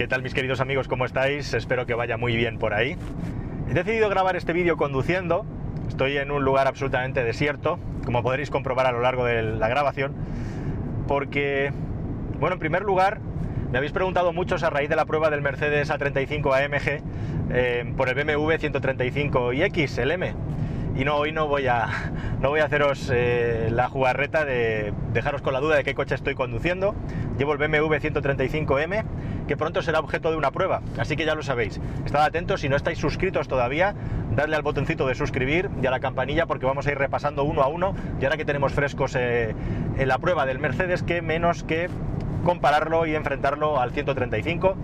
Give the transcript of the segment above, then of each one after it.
¿Qué tal mis queridos amigos? ¿Cómo estáis? Espero que vaya muy bien por ahí. He decidido grabar este vídeo conduciendo. Estoy en un lugar absolutamente desierto, como podréis comprobar a lo largo de la grabación, porque, bueno, en primer lugar, me habéis preguntado muchos a raíz de la prueba del Mercedes A35 AMG eh, por el BMW 135iX, el M. Y no, hoy no voy a, no voy a haceros eh, la jugarreta de dejaros con la duda de qué coche estoy conduciendo. Llevo el BMW 135M, que pronto será objeto de una prueba, así que ya lo sabéis. Estad atentos, si no estáis suscritos todavía, darle al botoncito de suscribir y a la campanilla porque vamos a ir repasando uno a uno. Y ahora que tenemos frescos eh, en la prueba del Mercedes, que menos que compararlo y enfrentarlo al 135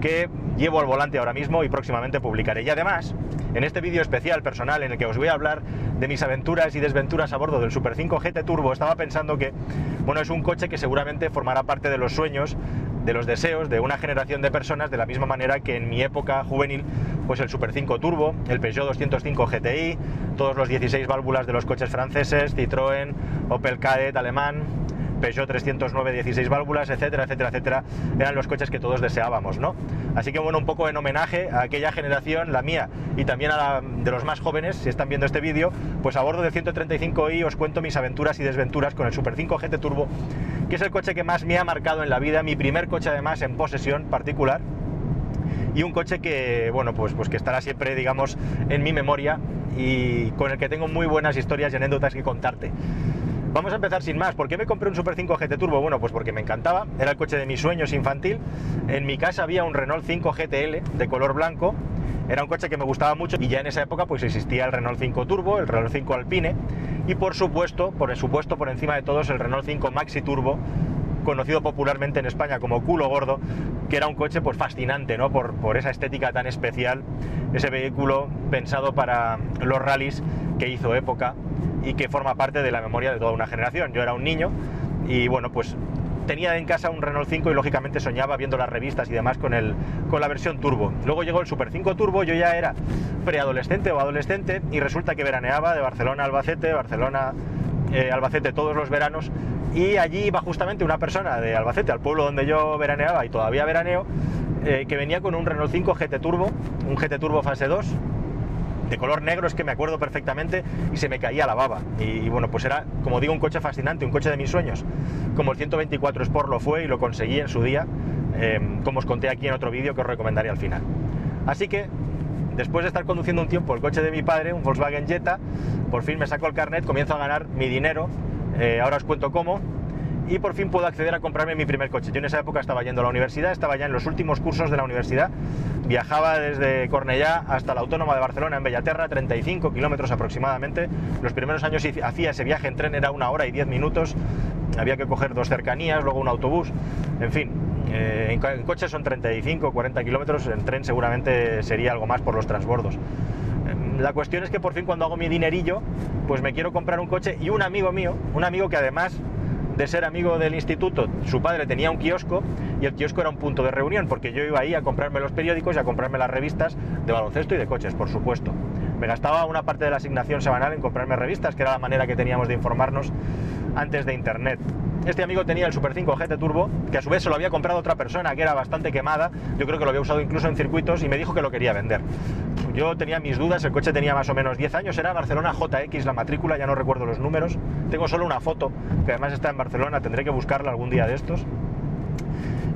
que llevo al volante ahora mismo y próximamente publicaré. Y además, en este vídeo especial personal en el que os voy a hablar de mis aventuras y desventuras a bordo del Super 5 GT Turbo, estaba pensando que, bueno, es un coche que seguramente formará parte de los sueños, de los deseos de una generación de personas, de la misma manera que en mi época juvenil, pues el Super 5 Turbo, el Peugeot 205 GTI, todos los 16 válvulas de los coches franceses, Citroën, Opel Kadett alemán, Peugeot 309 16 válvulas, etcétera, etcétera, etcétera, eran los coches que todos deseábamos, ¿no? Así que bueno, un poco en homenaje a aquella generación, la mía, y también a la de los más jóvenes, si están viendo este vídeo, pues a bordo del 135i os cuento mis aventuras y desventuras con el Super 5 GT Turbo, que es el coche que más me ha marcado en la vida, mi primer coche además en posesión particular, y un coche que, bueno, pues, pues que estará siempre, digamos, en mi memoria y con el que tengo muy buenas historias y anécdotas que contarte. Vamos a empezar sin más. ¿Por qué me compré un Super 5 GT Turbo? Bueno, pues porque me encantaba, era el coche de mis sueños infantil. En mi casa había un Renault 5 GTL de color blanco, era un coche que me gustaba mucho y ya en esa época pues existía el Renault 5 Turbo, el Renault 5 Alpine y por supuesto, por supuesto, por encima de todos el Renault 5 Maxi Turbo conocido popularmente en España como culo gordo, que era un coche pues fascinante, ¿no? Por, por esa estética tan especial, ese vehículo pensado para los rallies que hizo época y que forma parte de la memoria de toda una generación. Yo era un niño y bueno, pues tenía en casa un Renault 5 y lógicamente soñaba viendo las revistas y demás con, el, con la versión turbo. Luego llegó el Super 5 Turbo, yo ya era preadolescente o adolescente y resulta que veraneaba de Barcelona a Albacete, Barcelona eh, Albacete todos los veranos y allí iba justamente una persona de Albacete, al pueblo donde yo veraneaba y todavía veraneo, eh, que venía con un Renault 5 GT Turbo, un GT Turbo fase 2, de color negro, es que me acuerdo perfectamente y se me caía la baba. Y, bueno, pues era, como digo, un coche fascinante, un coche de mis sueños. Como el 124 Sport lo fue y lo conseguí en su día, em, como os conté aquí en otro vídeo que os recomendaré al final. Así que, después de estar conduciendo un tiempo el coche de mi padre, un Volkswagen Jetta, por fin me saco el carnet, comienzo a ganar mi dinero, eh, ahora os cuento cómo, y por fin puedo acceder a comprarme mi primer coche. Yo en esa época estaba yendo a la universidad, estaba ya en los últimos cursos de la universidad, viajaba desde Cornellá hasta la Autónoma de Barcelona en Bellaterra, 35 kilómetros aproximadamente. Los primeros años hacía ese viaje en tren, era una hora y diez minutos, había que coger dos cercanías, luego un autobús, en fin. Eh, en, coche son 35, 40 kilómetros, en tren seguramente sería algo más por los transbordos. Em, la cuestión es que por fin cuando hago mi dinerillo, pues me quiero comprar un coche y un amigo mío, un amigo que además de ser amigo del instituto, su padre tenía un kiosco y el kiosco era un punto de reunión, porque yo iba ahí a comprarme los periódicos y a comprarme las revistas de baloncesto y de coches, por supuesto. Me gastaba una parte de la asignación semanal en comprarme revistas, que era la manera que teníamos de informarnos antes de Internet. Este amigo tenía el Super 5 GT Turbo, que a su vez se lo había comprado otra persona que era bastante quemada, yo creo que lo había usado incluso en circuitos y me dijo que lo quería vender. Yo tenía mis dudas, el coche tenía más o menos 10 años, era Barcelona JX la matrícula, ya no recuerdo los números, tengo solo una foto, que además está en Barcelona, tendré que buscarla algún día de estos.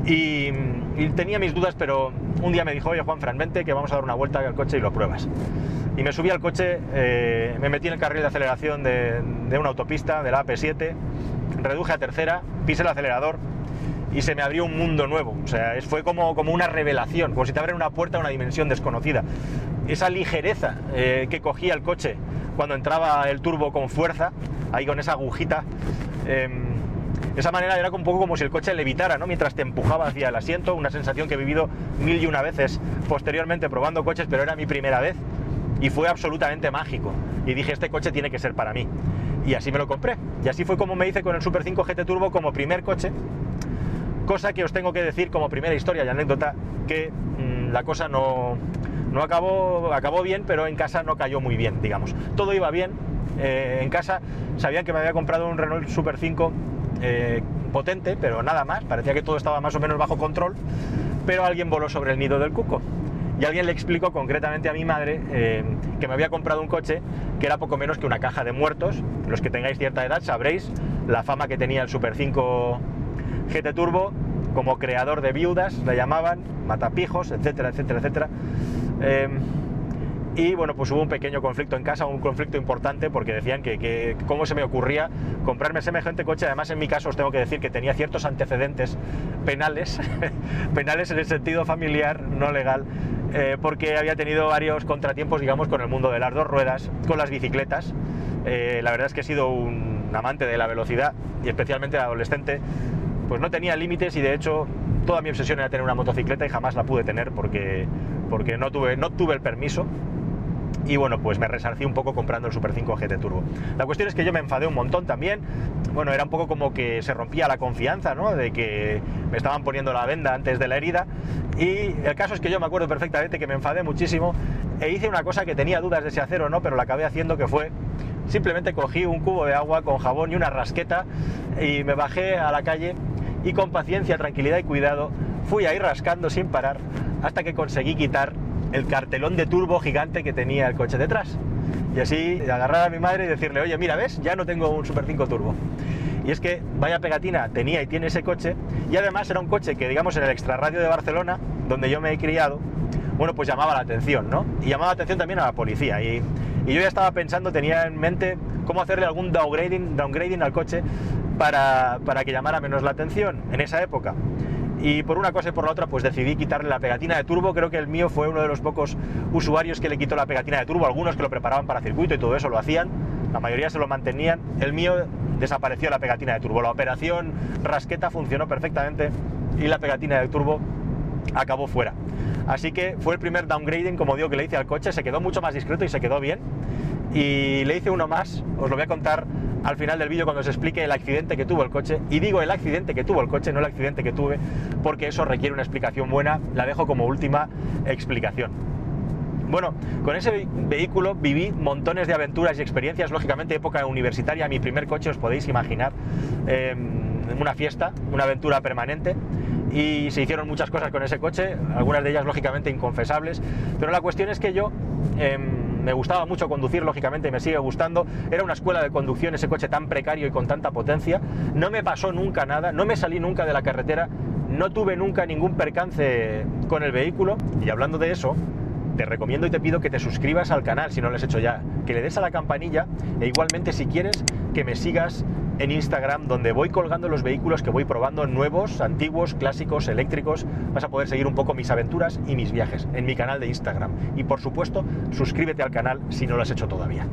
Y, tenía mis dudas, pero un día me dijo, oye Juan Fran, que vamos a dar una vuelta al coche y lo pruebas. Y me subí al coche, eh, me metí en el carril de aceleración de, de una autopista, de la AP7, reduje a tercera, pise el acelerador y se me abrió un mundo nuevo. O sea, fue como, como una revelación, como si te abren una puerta a una dimensión desconocida. Esa ligereza eh, que cogía el coche cuando entraba el turbo con fuerza, ahí con esa agujita, em, esa manera era un poco como si el coche levitara, ¿no? Mientras te empujaba hacia el asiento, una sensación que he vivido mil y una veces posteriormente probando coches, pero era mi primera vez y fue absolutamente mágico. Y dije, este coche tiene que ser para mí. Y así me lo compré. Y así fue como me hice con el Super 5 GT Turbo como primer coche. Cosa que os tengo que decir como primera historia y anécdota, que mm, la cosa no, no acabó, acabó bien, pero en casa no cayó muy bien, digamos. Todo iba bien. Eh, en casa sabían que me había comprado un Renault Super 5 eh, potente, pero nada más. Parecía que todo estaba más o menos bajo control pero alguien voló sobre el nido del cuco. Y alguien le explicó concretamente a mi madre eh, que me había comprado un coche que era poco menos que una caja de muertos. Los que tengáis cierta edad sabréis la fama que tenía el Super 5 GT Turbo como creador de viudas, le llamaban, matapijos, etcétera, etcétera, etcétera. Eh, y bueno, pues hubo un pequeño conflicto en casa, un conflicto importante, porque decían que, cómo se me ocurría comprarme semejante coche. Además, en mi caso os tengo que decir que tenía ciertos antecedentes penales, penales en el sentido familiar, no legal, eh, porque había tenido varios contratiempos, digamos, con el mundo de las dos ruedas, con las bicicletas. Eh, la verdad es que he sido un amante de la velocidad y especialmente adolescente, pues no tenía límites y de hecho toda mi obsesión era tener una motocicleta y jamás la pude tener porque, porque no, tuve, no tuve el permiso y bueno, pues me resarcí un poco comprando el Super 5 GT Turbo. La cuestión es que yo me enfadé un montón también, bueno, era un poco como que se rompía la confianza, ¿no? De que me estaban poniendo la venda antes de la herida y el caso es que yo me acuerdo perfectamente que me enfadé muchísimo e hice una cosa que tenía dudas de si hacer o no, pero la acabé haciendo que fue simplemente cogí un cubo de agua con jabón y una rasqueta y me bajé a la calle y con paciencia, tranquilidad y cuidado fui a ir rascando sin parar hasta que conseguí quitar el cartelón de turbo gigante que tenía el coche detrás. Y así agarrar a mi madre y decirle, oye, mira, ¿ves? Ya no tengo un Super 5 turbo. Y es que vaya pegatina tenía y tiene ese coche, y además era un coche que, digamos, en el extrarradio de Barcelona, donde yo me he criado, bueno, pues llamaba la atención, ¿no? Y llamaba la atención también a la policía. Y, yo ya estaba pensando, tenía en mente cómo hacerle algún downgrading, downgrading al coche para, para que llamara menos la atención en esa época. Y por una cosa y por la otra, pues decidí quitarle la pegatina de turbo. Creo que el mío fue uno de los pocos usuarios que le quitó la pegatina de turbo. Algunos que lo preparaban para circuito y todo eso lo hacían. La mayoría se lo mantenían. El mío desapareció la pegatina de turbo. La operación rasqueta funcionó perfectamente y la pegatina de turbo acabó fuera. Así que fue el primer downgrading, como digo, que le hice al coche. Se quedó mucho más discreto y se quedó bien. Y le hice uno más, os lo voy a contar al final del vídeo cuando os explique el accidente que tuvo el coche. Y digo el accidente que tuvo el coche, no el accidente que tuve, porque eso requiere una explicación buena. La dejo como última explicación. Bueno, con ese vehículo viví montones de aventuras y experiencias, lógicamente época universitaria, mi primer coche os podéis imaginar, em, una fiesta, una aventura permanente y se hicieron muchas cosas con ese coche, algunas de ellas lógicamente inconfesables, pero la cuestión es que yo... Em, me gustaba mucho conducir, lógicamente me sigue gustando. Era una escuela de conducción ese coche tan precario y con tanta potencia. No me pasó nunca nada, no me salí nunca de la carretera, no tuve nunca ningún percance con el vehículo. Y hablando de eso, te recomiendo y te pido que te suscribas al canal si no lo has hecho ya, que le des a la campanilla e igualmente si quieres que me sigas en Instagram donde voy colgando los vehículos que voy probando nuevos, antiguos, clásicos, eléctricos. Vas a poder seguir un poco mis aventuras y mis viajes en mi canal de Instagram. Y por supuesto, suscríbete al canal si no lo has hecho todavía.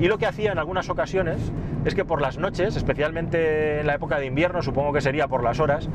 Y lo que hacía en algunas ocasiones es que por las noches, especialmente en la época de invierno, supongo que sería por las horas,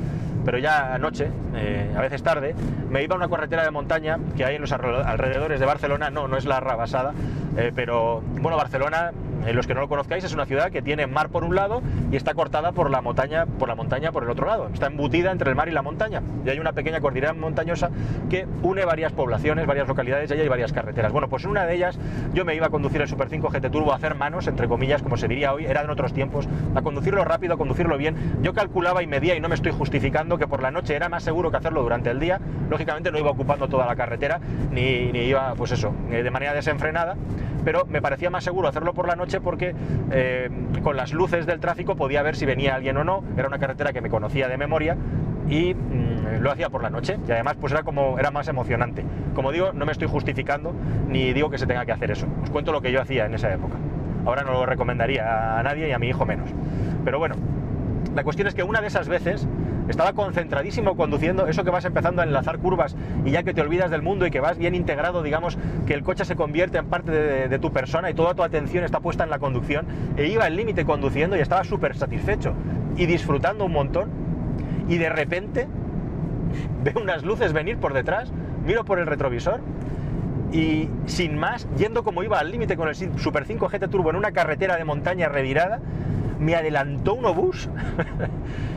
pero ya anoche, eh, a veces tarde, me iba a una carretera de montaña que hay en los alrededores de Barcelona, no, no es la Rabasada, eh, pero bueno, Barcelona eh, los que no lo conozcáis, es una ciudad que tiene mar por un lado y está cortada por la montaña por la montaña por el otro lado. Está embutida entre el mar y la montaña. Y hay una pequeña cordillera montañosa que une varias poblaciones, varias localidades y hay varias carreteras. Bueno, pues en una de ellas yo me iba a conducir el Super 5 GT Turbo a hacer manos, entre comillas, como se diría hoy, era en otros tiempos, a conducirlo rápido, a conducirlo bien. Yo calculaba y medía y no me estoy justificando que por la noche era más seguro que hacerlo durante el día. Lógicamente no iba ocupando toda la carretera ni, ni iba, pues eso, eh, de manera desenfrenada pero me parecía más seguro hacerlo por la noche porque eh, con las luces del tráfico podía ver si venía alguien o no, era una carretera que me conocía de memoria y mm, lo hacía por la noche y además pues era como era más emocionante. Como digo, no me estoy justificando ni digo que se tenga que hacer eso. Os cuento lo que yo hacía en esa época. Ahora no lo recomendaría a nadie y a mi hijo menos. Pero bueno, la cuestión es que una de esas veces estaba concentradísimo conduciendo, eso que vas empezando a enlazar curvas y ya que te olvidas del mundo y que vas bien integrado, digamos, que el coche se convierte en parte de, tu persona y toda tu atención está puesta en la conducción, e iba al límite conduciendo y estaba súper satisfecho y disfrutando un montón, y de repente veo unas luces venir por detrás, miro por el retrovisor y sin más, yendo como iba al límite con el Super 5 GT Turbo en una carretera de montaña revirada, me adelantó un obús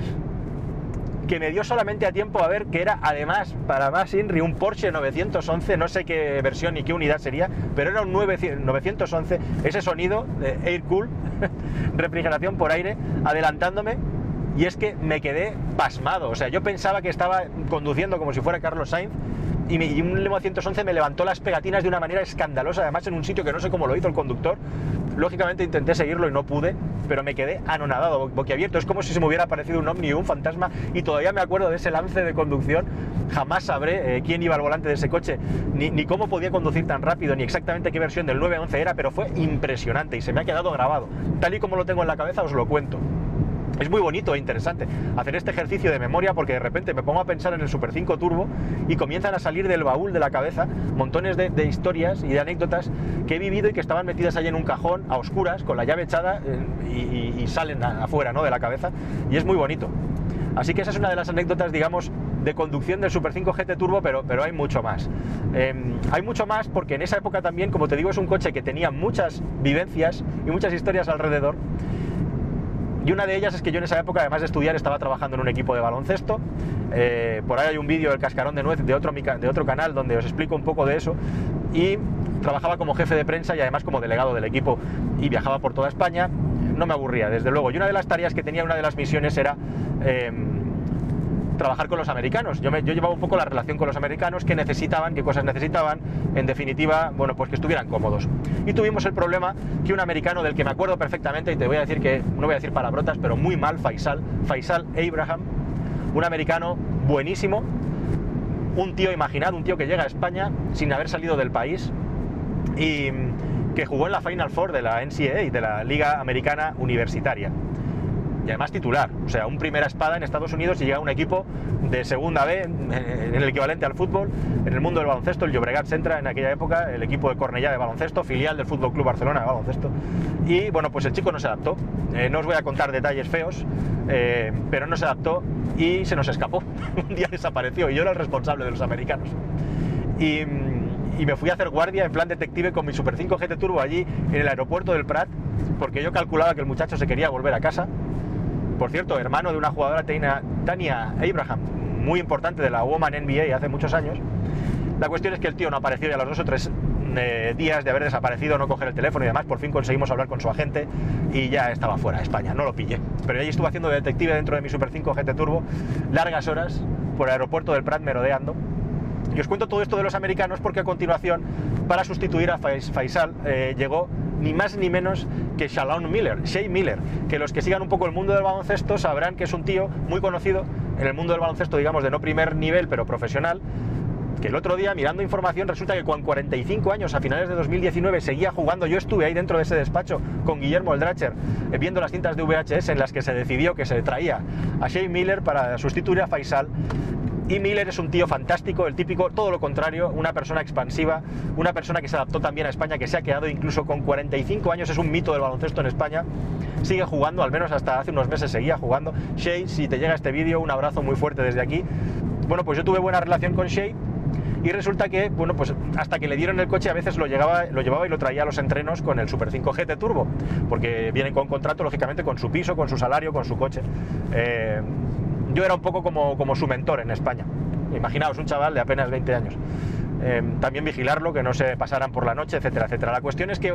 que me dio solamente a tiempo a ver que era además para más Inri un Porsche 911, no sé qué versión ni qué unidad sería, pero era un 911, ese sonido de air cool, refrigeración por aire, adelantándome y es que me quedé pasmado. O sea, yo pensaba que estaba conduciendo como si fuera Carlos Sainz y, un Lemo 111 me levantó las pegatinas de una manera escandalosa, además en un sitio que no sé cómo lo hizo el conductor. Lógicamente intenté seguirlo y no pude, pero me quedé anonadado, boquiabierto. Es como si se me hubiera aparecido un ovni un fantasma y todavía me acuerdo de ese lance de conducción. Jamás sabré eh, quién iba al volante de ese coche, ni, cómo podía conducir tan rápido, ni exactamente qué versión del 911 era, pero fue impresionante y se me ha quedado grabado. Tal y como lo tengo en la cabeza os lo cuento. Es muy bonito e interesante hacer este ejercicio de memoria porque de repente me pongo a pensar en el Super 5 Turbo y comienzan a salir del baúl de la cabeza montones de, historias y de anécdotas que he vivido y que estaban metidas ahí en un cajón a oscuras con la llave echada eh, y, salen afuera ¿no? de la cabeza y es muy bonito. Así que esa es una de las anécdotas, digamos, de conducción del Super 5 GT Turbo, pero, pero hay mucho más. Em, hay mucho más porque en esa época también, como te digo, es un coche que tenía muchas vivencias y muchas historias alrededor y una de ellas es que yo en esa época, además de estudiar, estaba trabajando en un equipo de baloncesto. Eh, por ahí hay un vídeo del cascarón de nuez de otro, de otro canal donde os explico un poco de eso. Y trabajaba como jefe de prensa y además como delegado del equipo y viajaba por toda España. No me aburría, desde luego. Y una de las tareas que tenía, una de las misiones era... Em, trabajar con los americanos. Yo, yo llevaba un poco la relación con los americanos, qué necesitaban, qué cosas necesitaban, en definitiva, bueno, pues que estuvieran cómodos. Y tuvimos el problema que un americano del que me acuerdo perfectamente, y te voy a decir que, no voy a decir palabrotas, pero muy mal, Faisal, Faisal Abraham, un americano buenísimo, un tío, imaginado, un tío que llega a España sin haber salido del país y que jugó en la Final Four de la NCAA, de la Liga Americana Universitaria y además titular. O sea, un primera espada en Estados Unidos y llega un equipo de segunda B, en el equivalente al fútbol, en el mundo del baloncesto. El Llobregat se entra en aquella época, el equipo de Cornellá de baloncesto, filial del Fútbol Club Barcelona de baloncesto. Y bueno, pues el chico no se adaptó. Eh, no os voy a contar detalles feos, eh, pero no se adaptó y se nos escapó. un día desapareció y yo era el responsable de los americanos. Y, y me fui a hacer guardia en plan detective con mi Super 5 GT Turbo allí en el aeropuerto del Prat, porque yo calculaba que el muchacho se quería volver a casa por cierto, hermano de una jugadora, Tania Abraham, muy importante de la Woman NBA hace muchos años. La cuestión es que el tío no apareció y a los dos o tres eh, días de haber desaparecido, no coger el teléfono y demás, por fin conseguimos hablar con su agente y ya estaba fuera de España, no lo pillé. Pero allí estuve haciendo de detective dentro de mi Super 5 GT Turbo, largas horas por el aeropuerto del Prat merodeando. Y os cuento todo esto de los americanos porque a continuación, para sustituir a Faisal, eh, llegó ni más ni menos que Shalom Miller, Shea Miller, que los que sigan un poco el mundo del baloncesto sabrán que es un tío muy conocido en el mundo del baloncesto, digamos, de no primer nivel, pero profesional, que el otro día mirando información resulta que con 45 años a finales de 2019 seguía jugando, yo estuve ahí dentro de ese despacho con Guillermo Eldracher eh, viendo las cintas de VHS en las que se decidió que se traía a Shea Miller para sustituir a Faisal y Miller es un tío fantástico, el típico, todo lo contrario, una persona expansiva, una persona que se adaptó también a España, que se ha quedado incluso con 45 años, es un mito del baloncesto en España, sigue jugando, al menos hasta hace unos meses seguía jugando. Shea, si te llega este vídeo, un abrazo muy fuerte desde aquí. Bueno, pues yo tuve buena relación con Shea y resulta que, bueno, pues hasta que le dieron el coche a veces lo, llegaba, lo llevaba y lo traía a los entrenos con el Super 5 GT Turbo, porque vienen con contrato, lógicamente, con su piso, con su salario, con su coche. Eh, yo era un poco como, su mentor en España. Imaginaos, un chaval de apenas 20 años. Em, también vigilarlo, que no se pasaran por la noche, etcétera, etcétera. La cuestión es que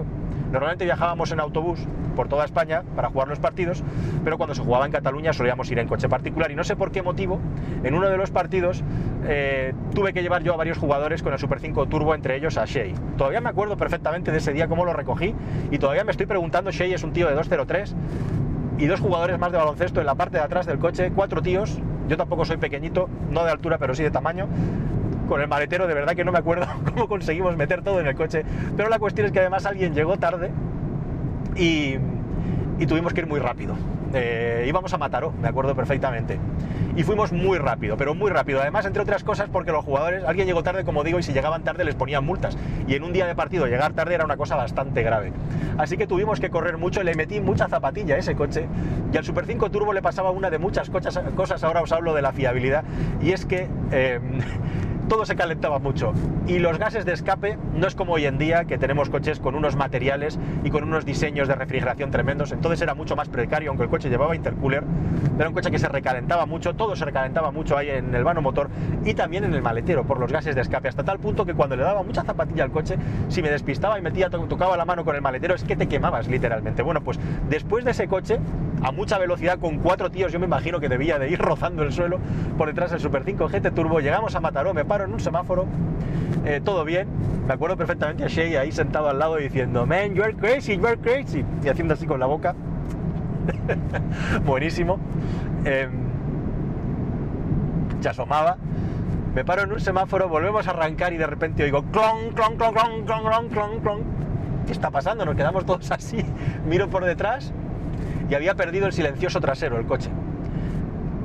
normalmente viajábamos en autobús por toda España para jugar los partidos, pero cuando se jugaba en Cataluña solíamos ir en coche particular y no sé por qué motivo, en uno de los partidos eh, tuve que llevar yo a varios jugadores con el Super 5 Turbo, entre ellos a Shea. Todavía me acuerdo perfectamente de ese día cómo lo recogí y todavía me estoy preguntando, Shea es un tío de 203, y dos jugadores más de baloncesto en la parte de atrás del coche, cuatro tíos, yo tampoco soy pequeñito, no de altura pero sí de tamaño, con el maletero, de verdad que no me acuerdo cómo conseguimos meter todo en el coche, pero la cuestión es que además alguien llegó tarde y, y tuvimos que ir muy rápido. Eh, íbamos a Mataró, me acuerdo perfectamente. Y fuimos muy rápido, pero muy rápido. Además, entre otras cosas, porque los jugadores, alguien llegó tarde, como digo, y si llegaban tarde les ponían multas. Y en un día de partido llegar tarde era una cosa bastante grave. Así que tuvimos que correr mucho, le metí mucha zapatilla a ese coche. Y al Super 5 Turbo le pasaba una de muchas cosas, ahora os hablo de la fiabilidad. Y es que... Eh, todo se calentaba mucho. Y los gases de escape no es como hoy en día que tenemos coches con unos materiales y con unos diseños de refrigeración tremendos. Entonces era mucho más precario, aunque el coche llevaba intercooler. Era un coche que se recalentaba mucho, todo se recalentaba mucho ahí en el vano motor y también en el maletero por los gases de escape. Hasta tal punto que cuando le daba mucha zapatilla al coche, si me despistaba y metía, tocaba la mano con el maletero, es que te quemabas literalmente. Bueno, pues después de ese coche, a mucha velocidad, con cuatro tíos, yo me imagino que debía de ir rozando el suelo por detrás del Super 5 GT Turbo, llegamos a Mataró, me en un semáforo, eh, todo bien, me acuerdo perfectamente a Shay ahí sentado al lado diciendo, man, you're crazy, you're crazy, y haciendo así con la boca. Buenísimo. Eh, se asomaba. Me paro en un semáforo, volvemos a arrancar y de repente oigo clon, clon, clon, clon, clon, clon, clon, clon. ¿Qué está pasando? Nos quedamos todos así. Miro por detrás y había perdido el silencioso trasero el coche.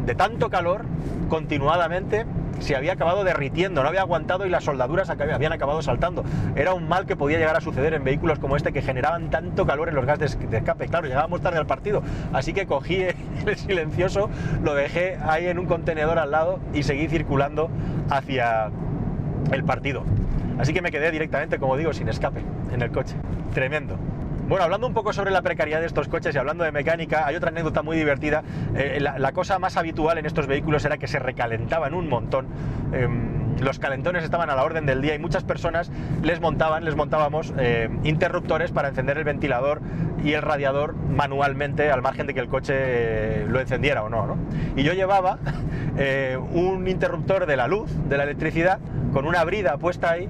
De tanto calor, continuadamente, se había acabado derritiendo, no había aguantado y las soldaduras habían acabado saltando. Era un mal que podía llegar a suceder en vehículos como este que generaban tanto calor en los gases de escape. Claro, llegábamos tarde al partido, así que cogí el silencioso, lo dejé ahí en un contenedor al lado y seguí circulando hacia el partido. Así que me quedé directamente, como digo, sin escape en el coche. Tremendo. Bueno, hablando un poco sobre la precariedad de estos coches y hablando de mecánica, hay otra anécdota muy divertida. Eh, la, cosa más habitual en estos vehículos era que se recalentaban un montón. Em, los calentones estaban a la orden del día y muchas personas les montaban, les montábamos eh, interruptores para encender el ventilador y el radiador manualmente al margen de que el coche eh, lo encendiera o no, no. Y yo llevaba un interruptor de la luz, de la electricidad, con una brida puesta ahí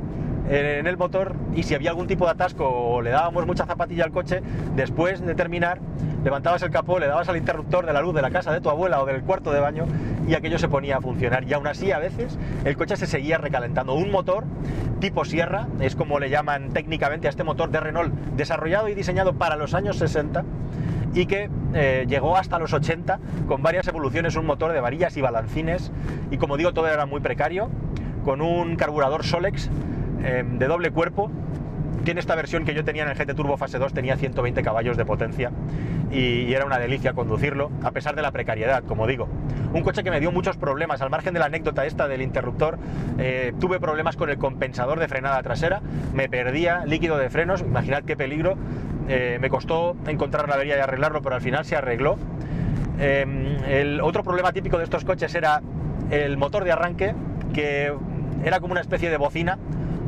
en el motor y si había algún tipo de atasco o le dábamos mucha zapatilla al coche, después de terminar, levantabas el capó, le dabas al interruptor de la luz de la casa de tu abuela o del cuarto de baño y aquello se ponía a funcionar. Y aún así, a veces, el coche se seguía recalentando. Un motor tipo Sierra, es como le llaman técnicamente a este motor de Renault, desarrollado y diseñado para los años 60 y que eh, llegó hasta los 80 con varias evoluciones, un motor de varillas y balancines y como digo todo era muy precario, con un carburador Solex Em, de doble cuerpo. Tiene esta versión que yo tenía en el GT Turbo Fase 2, tenía 120 caballos de potencia y, era una delicia conducirlo, a pesar de la precariedad, como digo. Un coche que me dio muchos problemas, al margen de la anécdota esta del interruptor, eh, tuve problemas con el compensador de frenada trasera, me perdía líquido de frenos, imaginad qué peligro, eh, me costó encontrar la avería y arreglarlo, pero al final se arregló. Em, el otro problema típico de estos coches era el motor de arranque, que era como una especie de bocina,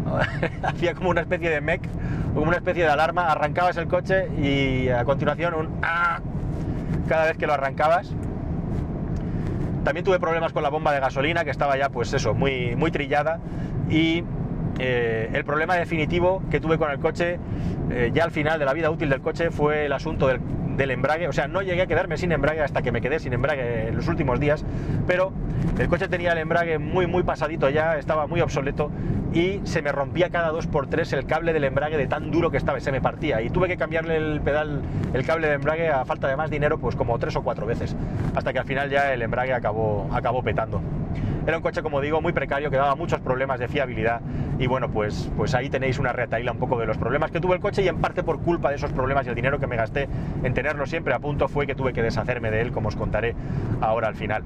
hacía como una especie de mech, como una especie de alarma, arrancabas el coche y a continuación un ah cada vez que lo arrancabas. También tuve problemas con la bomba de gasolina que estaba ya pues eso, muy, muy trillada y eh, el problema definitivo que tuve con el coche eh, ya al final de la vida útil del coche fue el asunto del del embrague, o sea, no llegué a quedarme sin embrague hasta que me quedé sin embrague en los últimos días, pero el coche tenía el embrague muy muy pasadito ya, estaba muy obsoleto y se me rompía cada dos por tres el cable del embrague de tan duro que estaba, se me partía y tuve que cambiarle el pedal, el cable de embrague a falta de más dinero pues como tres o cuatro veces, hasta que al final ya el embrague acabó, acabó petando. Era un coche, como digo, muy precario, que daba muchos problemas de fiabilidad y bueno, pues, pues ahí tenéis una retaíla un poco de los problemas que tuvo el coche y en parte por culpa de esos problemas y el dinero que me gasté en tenerlo siempre a punto fue que tuve que deshacerme de él, como os contaré ahora al final.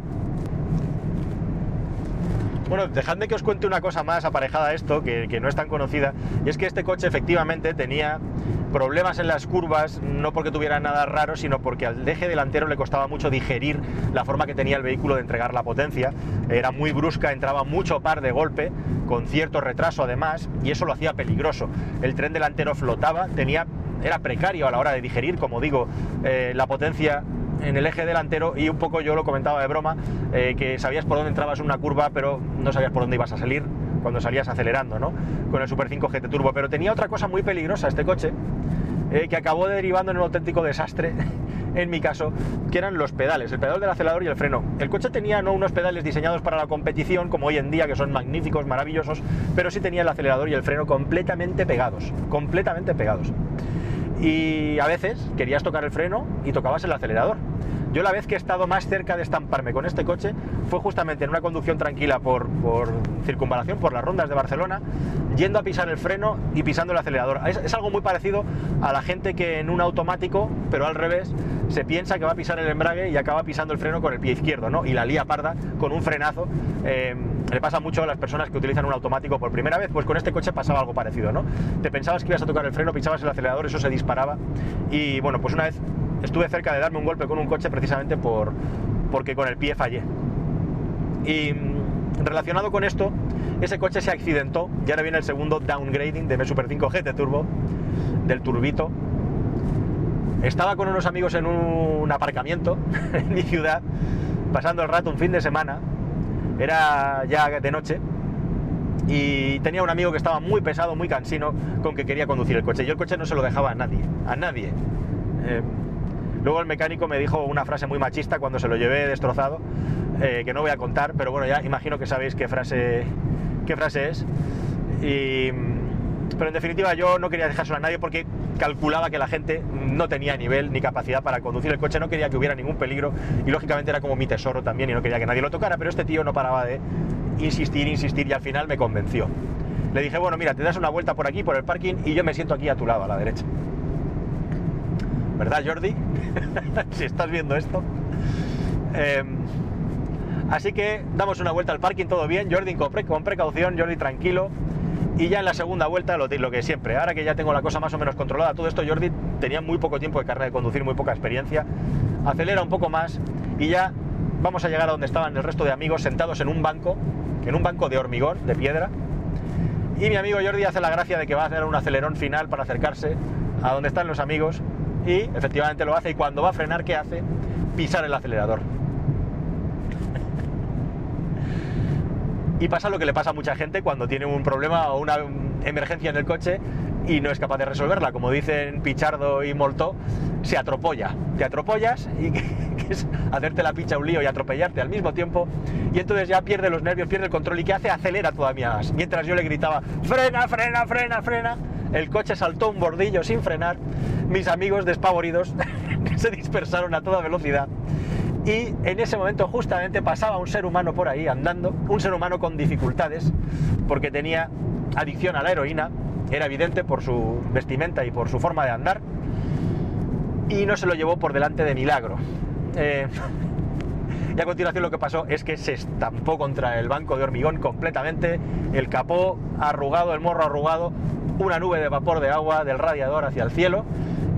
Bueno, dejadme que os cuente una cosa más aparejada a esto, que, que, no es tan conocida, y es que este coche efectivamente tenía problemas en las curvas, no porque tuviera nada raro, sino porque al eje delantero le costaba mucho digerir la forma que tenía el vehículo de entregar la potencia. Era muy brusca, entraba mucho par de golpe, con cierto retraso además, y eso lo hacía peligroso. El tren delantero flotaba, tenía, era precario a la hora de digerir, como digo, eh, la potencia en el eje delantero y un poco yo lo comentaba de broma, eh, que sabías por dónde entrabas en una curva, pero no sabías por dónde ibas a salir cuando salías acelerando, ¿no? Con el Super 5 GT Turbo. Pero tenía otra cosa muy peligrosa este coche, eh, que acabó derivando en un auténtico desastre, en mi caso, que eran los pedales, el pedal del acelerador y el freno. El coche tenía no unos pedales diseñados para la competición, como hoy en día, que son magníficos, maravillosos, pero sí tenía el acelerador y el freno completamente pegados, completamente pegados. Y a veces querías tocar el freno y tocabas el acelerador. Yo la vez que he estado más cerca de estamparme con este coche fue justamente en una conducción tranquila por, por circunvalación, por las rondas de Barcelona, yendo a pisar el freno y pisando el acelerador. Es, algo muy parecido a la gente que en un automático, pero al revés, se piensa que va a pisar el embrague y acaba pisando el freno con el pie izquierdo, ¿no? Y la lía parda con un frenazo. Eh, le pasa mucho a las personas que utilizan un automático por primera vez, pues con este coche pasaba algo parecido, ¿no? Te pensabas que ibas a tocar el freno, pisabas el acelerador, eso se disparaba. Y bueno, pues una vez estuve cerca de darme un golpe con un coche precisamente por, porque con el pie fallé. Y mm, relacionado con esto, ese coche se accidentó y ahora viene el segundo downgrading de mi Super 5 GT Turbo, del turbito. Estaba con unos amigos en un aparcamiento en mi ciudad, pasando el rato un fin de semana, era ya de noche, y tenía un amigo que estaba muy pesado, muy cansino, con que quería conducir el coche. Yo el coche no se lo dejaba a nadie, a nadie. Eh, luego el mecánico me dijo una frase muy machista cuando se lo llevé destrozado, eh, que no voy a contar, pero bueno, ya imagino que sabéis qué frase, qué frase es. Y, pero en definitiva yo no quería dejárselo a nadie porque calculaba que la gente no tenía nivel ni capacidad para conducir el coche, no quería que hubiera ningún peligro y lógicamente era como mi tesoro también y no quería que nadie lo tocara, pero este tío no paraba de insistir, insistir y al final me convenció. Le dije, bueno, mira, te das una vuelta por aquí, por el parking y yo me siento aquí a tu lado, a la derecha. ¿Verdad, Jordi? si estás viendo esto. Eh, así que damos una vuelta al parking, todo bien. Jordi con, con precaución, Jordi tranquilo. Y ya en la segunda vuelta, lo, lo, que siempre, ahora que ya tengo la cosa más o menos controlada, todo esto Jordi tenía muy poco tiempo de carrera de conducir, muy poca experiencia, acelera un poco más y ya vamos a llegar a donde estaban el resto de amigos sentados en un banco, en un banco de hormigón, de piedra, y mi amigo Jordi hace la gracia de que va a hacer un acelerón final para acercarse a donde están los amigos y efectivamente lo hace y cuando va a frenar, ¿qué hace? Pisar el acelerador. y pasa lo que le pasa a mucha gente cuando tiene un problema o una emergencia en el coche y no es capaz de resolverla. Como dicen Pichardo y Moltó, se atropolla. Te atropollas y es hacerte la picha un lío y atropellarte al mismo tiempo. Y entonces ya pierde los nervios, pierde el control y ¿qué hace? Acelera todavía más. Mientras yo le gritaba, frena, frena, frena, frena. El coche saltó un bordillo sin frenar. Mis amigos despavoridos se dispersaron a toda velocidad y en ese momento justamente pasaba un ser humano por ahí andando, un ser humano con dificultades, porque tenía adicción a la heroína, era evidente por su vestimenta y por su forma de andar, y no se lo llevó por delante de milagro. Eh, y a continuación lo que pasó es que se estampó contra el banco de hormigón completamente, el capó arrugado, el morro arrugado, una nube de vapor de agua del radiador hacia el cielo,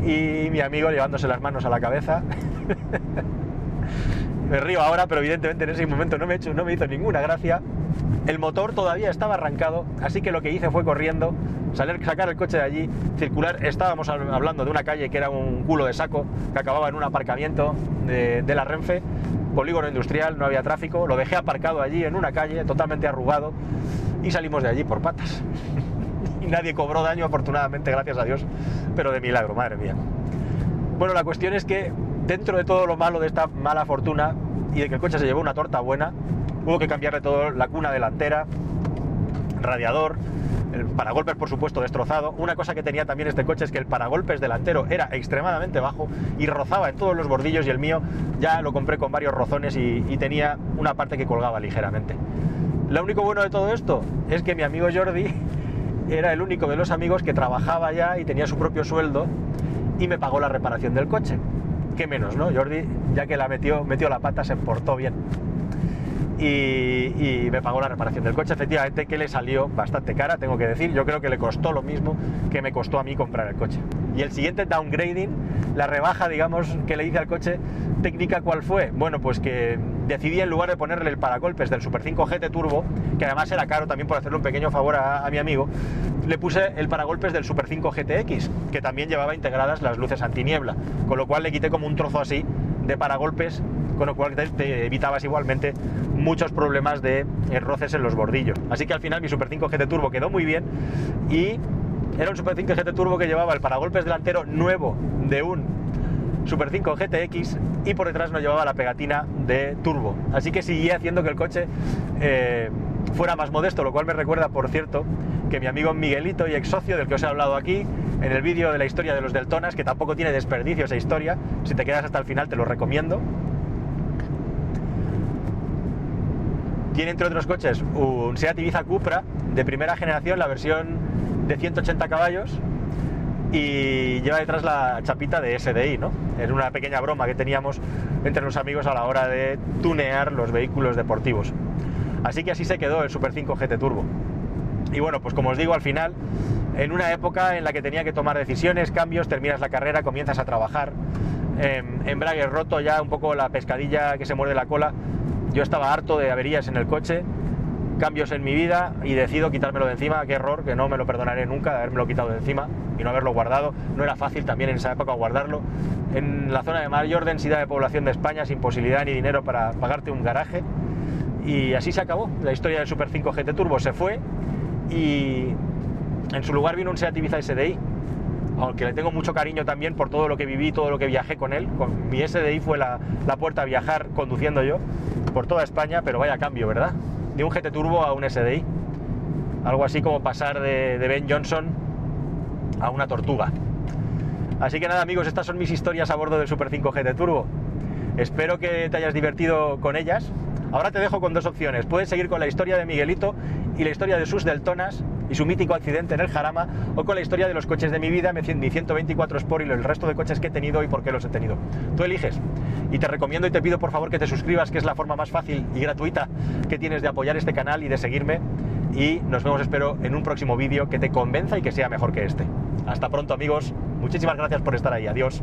y mi amigo llevándose las manos a la cabeza. me río ahora, pero evidentemente en ese momento no me, hecho, no me hizo ninguna gracia. El motor todavía estaba arrancado, así que lo que hice fue corriendo, salir, sacar el coche de allí, circular. Estábamos hablando de una calle que era un culo de saco, que acababa en un aparcamiento de, de la Renfe, polígono industrial, no había tráfico. Lo dejé aparcado allí en una calle, totalmente arrugado, y salimos de allí por patas. y nadie cobró daño, afortunadamente, gracias a Dios, pero de milagro, madre mía. Bueno, la cuestión es que dentro de todo lo malo de esta mala fortuna y de que el coche se llevó una torta buena, hubo que cambiarle todo, la cuna delantera, radiador, el paragolpes por supuesto destrozado. Una cosa que tenía también este coche es que el paragolpes delantero era extremadamente bajo y rozaba en todos los bordillos y el mío ya lo compré con varios rozones y, y tenía una parte que colgaba ligeramente. Lo único bueno de todo esto es que mi amigo Jordi era el único de los amigos que trabajaba ya y tenía su propio sueldo y me pagó la reparación del coche qué menos, ¿no? Jordi, ya que la metió, metió la pata, se portó bien. Y, me pagó la reparación del coche, efectivamente que le salió bastante cara, tengo que decir, yo creo que le costó lo mismo que me costó a mí comprar el coche. Y el siguiente downgrading, la rebaja, digamos, que le hice al coche, técnica cuál fue? Bueno, pues que decidí en lugar de ponerle el paragolpes del Super 5 GT Turbo, que además era caro también por hacerle un pequeño favor a, mi amigo, le puse el paragolpes del Super 5 GTX, que también llevaba integradas las luces antiniebla, con lo cual le quité como un trozo así de paragolpes, con lo cual te, evitabas igualmente muchos problemas de eh, roces en los bordillos. Así que al final mi Super 5 GT Turbo quedó muy bien y era un Super 5 GT Turbo que llevaba el paragolpes delantero nuevo de un Super 5 GTX y por detrás no llevaba la pegatina de turbo. Así que seguía haciendo que el coche eh, fuera más modesto, lo cual me recuerda, por cierto, que mi amigo Miguelito y ex socio del que os he hablado aquí, en el vídeo de la historia de los Deltonas, que tampoco tiene desperdicio esa historia. Si te quedas hasta el final te lo recomiendo. Tiene entre otros coches un Seat Ibiza Cupra de primera generación, la versión de 180 caballos, y lleva detrás la chapita de SDI, ¿no? Es una pequeña broma que teníamos entre los amigos a la hora de tunear los vehículos deportivos. Así que así se quedó el Super 5 GT Turbo. Y bueno, pues como os digo, al final, en una época en la que tenía que tomar decisiones, cambios, terminas la carrera, comienzas a trabajar, eh, embrague roto ya un poco la pescadilla que se muerde la cola, yo estaba harto de averías en el coche, cambios en mi vida y decido quitármelo de encima. Qué error, que no me lo perdonaré nunca de haberme quitado de encima y no haberlo guardado. No era fácil también en esa época guardarlo. En la zona de mayor densidad de población de España, sin posibilidad ni dinero para pagarte un garaje. Y así se acabó. La historia del Super 5 GT Turbo se fue y en su lugar vino un Seat Ibiza SDI aunque le tengo mucho cariño también por todo lo que viví, todo lo que viajé con él. Con mi SDI fue la, puerta a viajar conduciendo yo por toda España, pero vaya cambio, ¿verdad? De un GT Turbo a un SDI. Algo así como pasar de, de Ben Johnson a una tortuga. Así que nada amigos, estas son mis historias a bordo del Super 5 GT Turbo. Espero que te hayas divertido con ellas. Ahora te dejo con dos opciones. Puedes seguir con la historia de Miguelito y la historia de sus Deltonas y su mítico accidente en el Jarama, o con la historia de los coches de mi vida, mi 124 Sport y el resto de coches que he tenido y por qué los he tenido. Tú eliges. Y te recomiendo y te pido por favor que te suscribas, que es la forma más fácil y gratuita que tienes de apoyar este canal y de seguirme. Y nos vemos, espero, en un próximo vídeo que te convenza y que sea mejor que este. Hasta pronto amigos, muchísimas gracias por estar ahí, adiós.